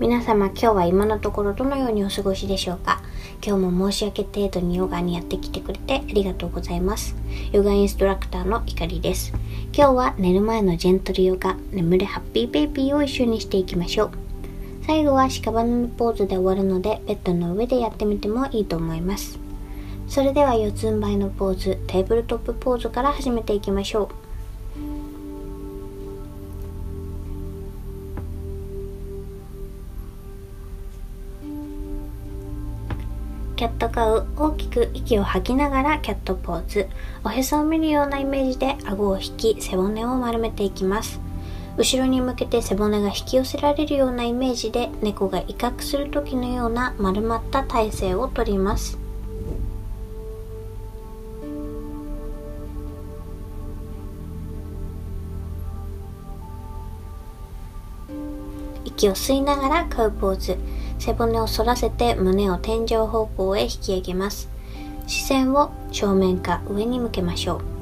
皆様今日は今のところどのようにお過ごしでしょうか？今日も申し訳程度にヨガにやってきてくれてありがとうございます。ヨガインストラクターのいかりです。今日は寝る前のジェントルヨガ眠れハッピーベイビーを一緒にしていきましょう。最後は屍のポーズで終わるのでベッドの上でやってみてもいいと思います。それでは四つん這いのポーズテーブルトップポーズから始めていきましょう。キャットカウ大きく息を吐きながらキャットポーズ。おへそを見るようなイメージで顎を引き背骨を丸めていきます。後ろに向けて背骨が引き寄せられるようなイメージで猫が威嚇する時のような丸まった体勢をとります。息を吸いながらカウポーズ背骨を反らせて胸を天井方向へ引き上げます。視線を正面か上に向けましょう。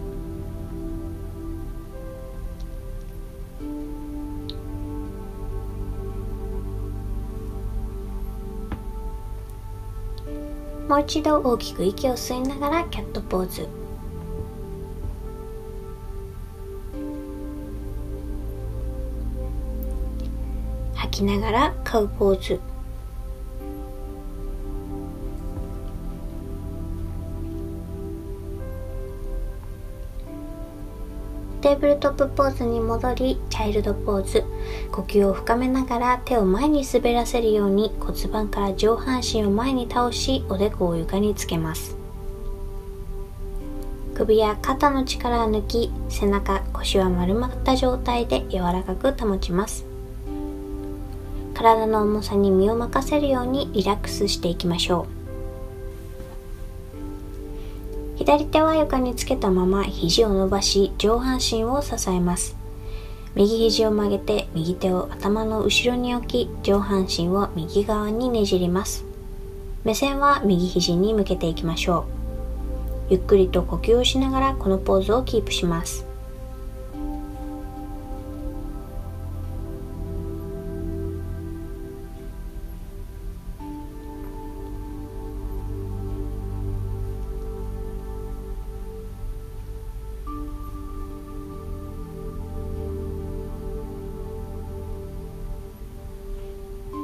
もう一度大きく息を吸いながらキャットポーズ吐きながらカウポーズ。テーブルトップポーズに戻りチャイルドポーズ。呼吸を深めながら手を前に滑らせるように骨盤から上半身を前に倒しおでこを床につけます。首や肩の力を抜き背中腰は丸まった状態で柔らかく保ちます。体の重さに身を任せるようにリラックスしていきましょう。左手は床につけたまま肘を伸ばし上半身を支えます。右肘を曲げて右手を頭の後ろに置き上半身を右側にねじります。目線は右肘に向けていきましょう。ゆっくりと呼吸をしながらこのポーズをキープします。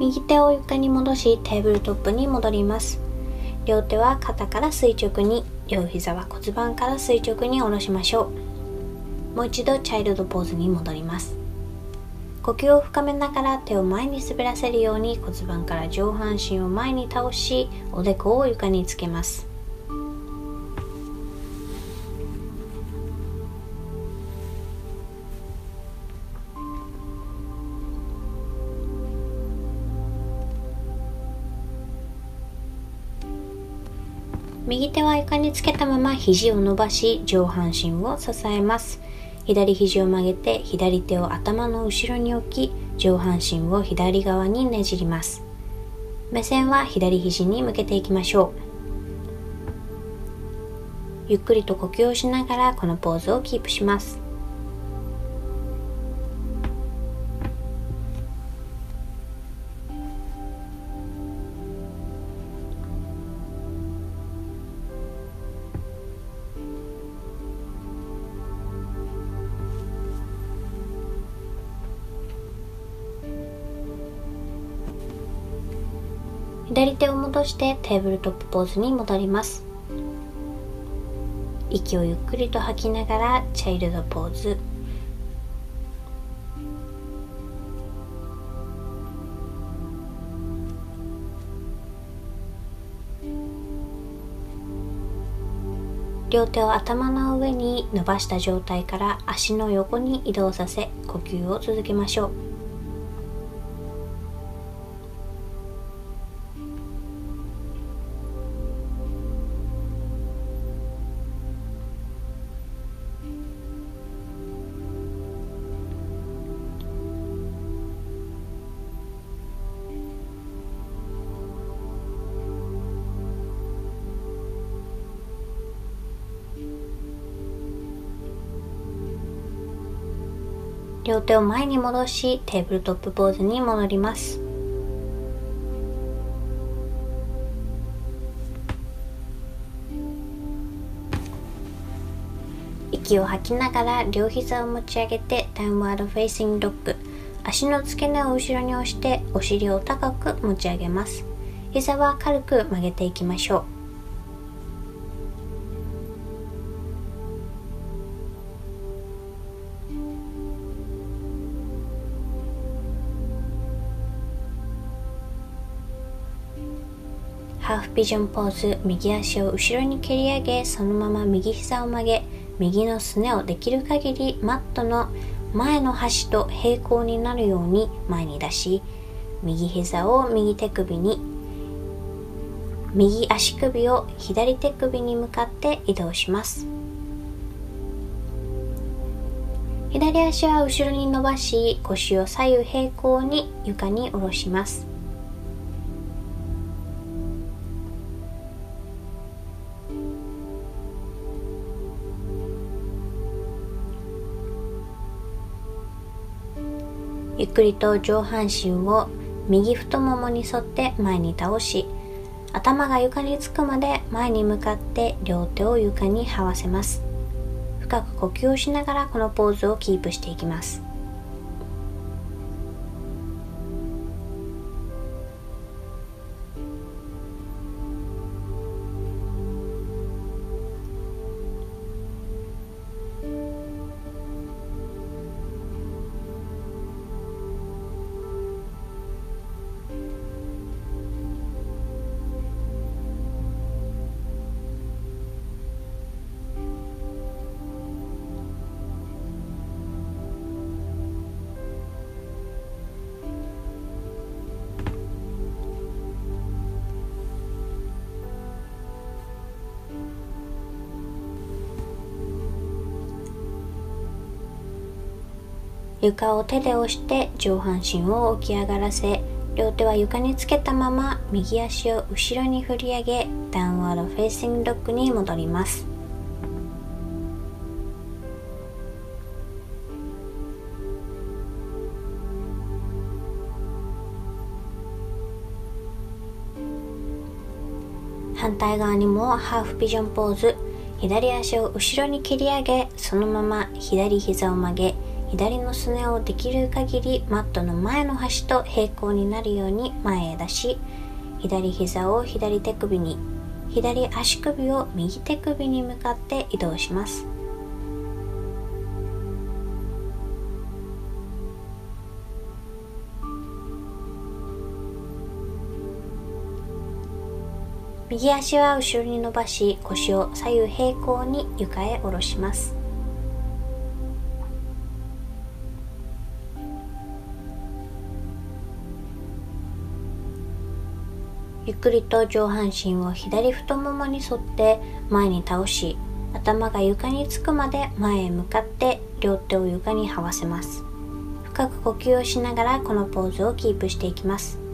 右手を床に戻しテーブルトップに戻ります。両手は肩から垂直に両膝は骨盤から垂直に下ろしましょう。もう一度チャイルドポーズに戻ります。呼吸を深めながら手を前に滑らせるように骨盤から上半身を前に倒しおでこを床につけます。右手は床につけたまま肘を伸ばし上半身を支えます。左肘を曲げて左手を頭の後ろに置き上半身を左側にねじります。目線は左肘に向けていきましょう。ゆっくりと呼吸をしながらこのポーズをキープします。左手を戻してテーブルトップポーズに戻ります。息をゆっくりと吐きながらチャイルドポーズ。両手を頭の上に伸ばした状態から足の横に移動させ呼吸を続けましょう。両手を前に戻しテーブルトップポーズに戻ります。息を吐きながら両膝を持ち上げてダウンワードフェイシングドッグ足の付け根を後ろに押してお尻を高く持ち上げます。膝は軽く曲げていきましょう。ビジョンポーズ右足を後ろに蹴り上げそのまま右膝を曲げ右のすねをできる限りマットの前の端と平行になるように前に出し右膝を右手首に右足首を左手首に向かって移動します。左足は後ろに伸ばし腰を左右平行に床に下ろします。ゆっくりと上半身を右太ももに沿って前に倒し頭が床につくまで前に向かって両手を床に這わせます。深く呼吸をしながらこのポーズをキープしていきます。床を手で押して上半身を起き上がらせ両手は床につけたまま右足を後ろに振り上げダウンワードフェイシングドッグに戻ります。反対側にもハーフピジョンポーズ。左足を後ろに蹴り上げそのまま左膝を曲げ左のすねをできる限りマットの前の端と平行になるように前へ出し左膝を左手首に左足首を右手首に向かって移動します。右足は後ろに伸ばし腰を左右平行に床へ下ろします。くりと上半身を左太ももに沿って前に倒し頭が床につくまで前へ向かって両手を床に這わせます。深く呼吸をしながらこのポーズをキープしていきます。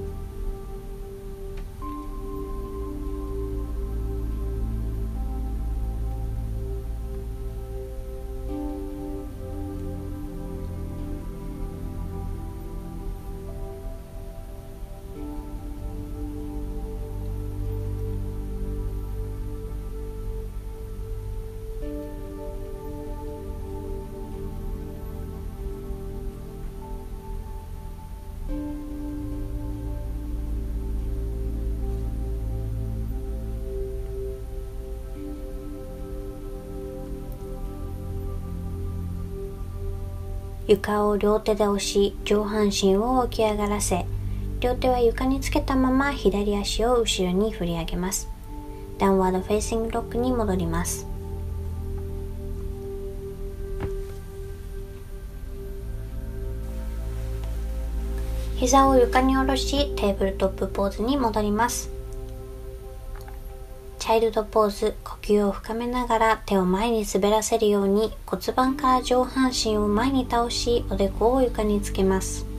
床を両手で押し上半身を起き上がらせ両手は床につけたまま左足を後ろに振り上げます。ダウンワードフェイシングドッグに戻ります。膝を床に下ろしテーブルトップポーズに戻ります。チャイルドポーズ呼吸を深めながら手を前に滑らせるように骨盤から上半身を前に倒しおでこを床につけます。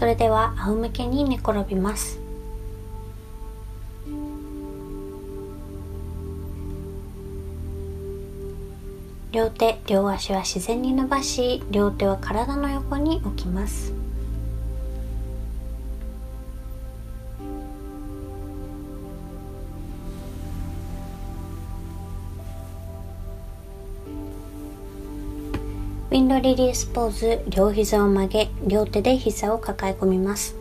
それでは仰向けに寝転びます。両手両足は自然に伸ばし両手は体の横に置きます。ドリリースポーズ両膝を曲げ両手で膝を抱え込みます。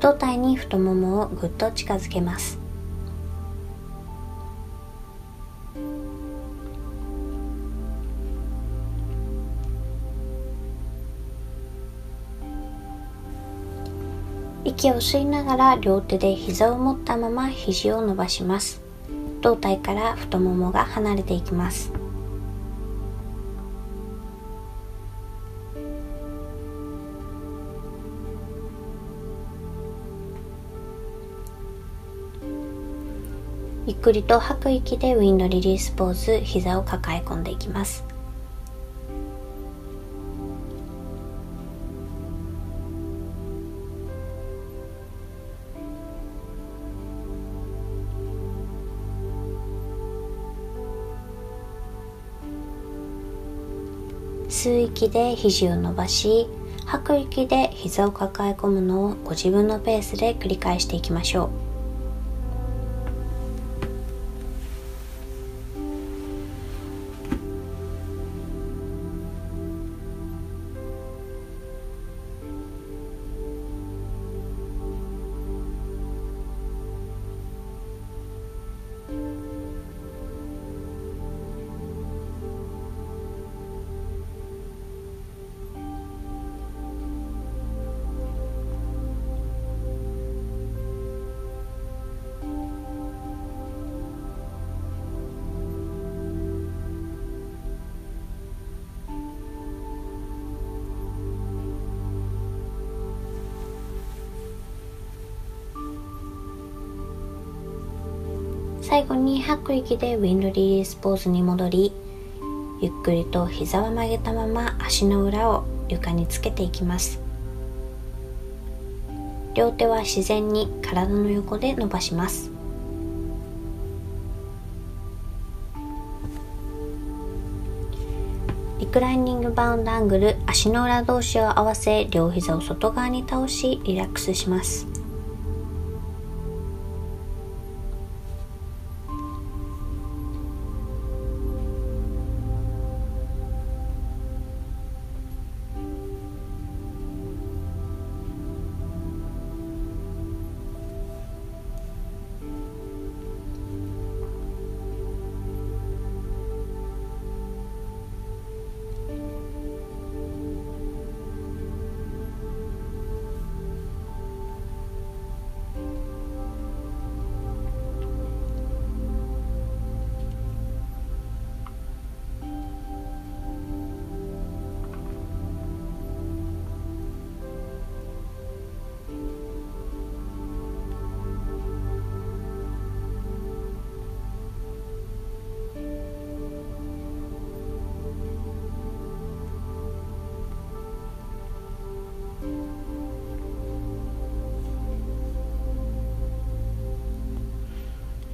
胴体に太ももをぐっと近づけます。息を吸いながら両手で膝を持ったまま肘を伸ばします。胴体から太ももが離れていきます。ゆっくりと吐く息でウィンドリリースポーズ膝を抱え込んでいきます。吸う息で肘を伸ばし吐く息で膝を抱え込むのをご自分のペースで繰り返していきましょう。最後に吐く息でウィンドリリースポーズに戻りゆっくりと膝は曲げたまま足の裏を床につけていきます。両手は自然に体の横で伸ばします。リクライニングバウンドアングル足の裏同士を合わせ両膝を外側に倒しリラックスします。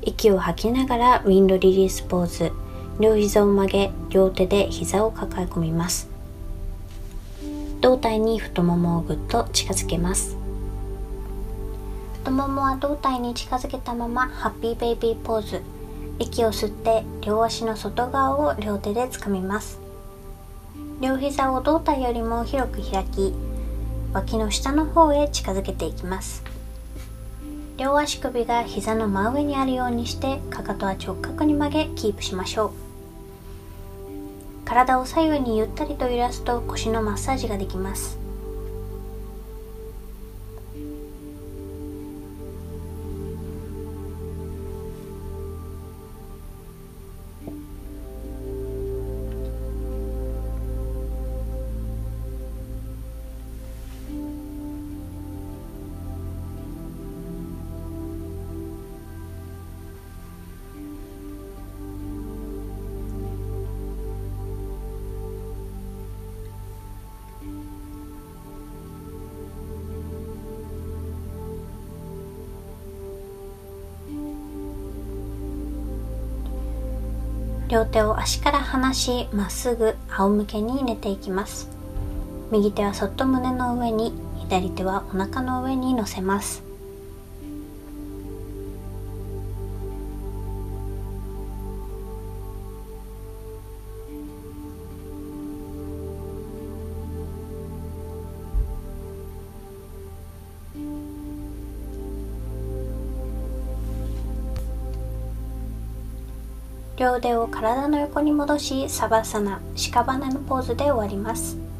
息を吐きながらウィンドリリースポーズ。両膝を曲げ両手で膝を抱え込みます。胴体に太ももをぐっと近づけます。太ももは胴体に近づけたままハッピーベイビーポーズ。息を吸って両足の外側を両手で掴みます。両膝を胴体よりも広く開き脇の下の方へ近づけていきます。両足首が膝の真上にあるようにしてかかとは直角に曲げキープしましょう。体を左右にゆったりと揺らすと腰のマッサージができます。両手を足から離しまっすぐ仰向けに寝ていきます。右手はそっと胸の上に左手はお腹の上に乗せます。両腕を体の横に戻しサバサナ屍のポーズで終わります。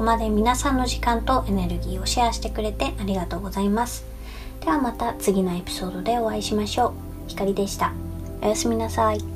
こまで皆さんの時間とエネルギーをシェアしてくれてありがとうございます。ではまた次のエピソードでお会いしましょう。ひかりでした。おやすみなさい。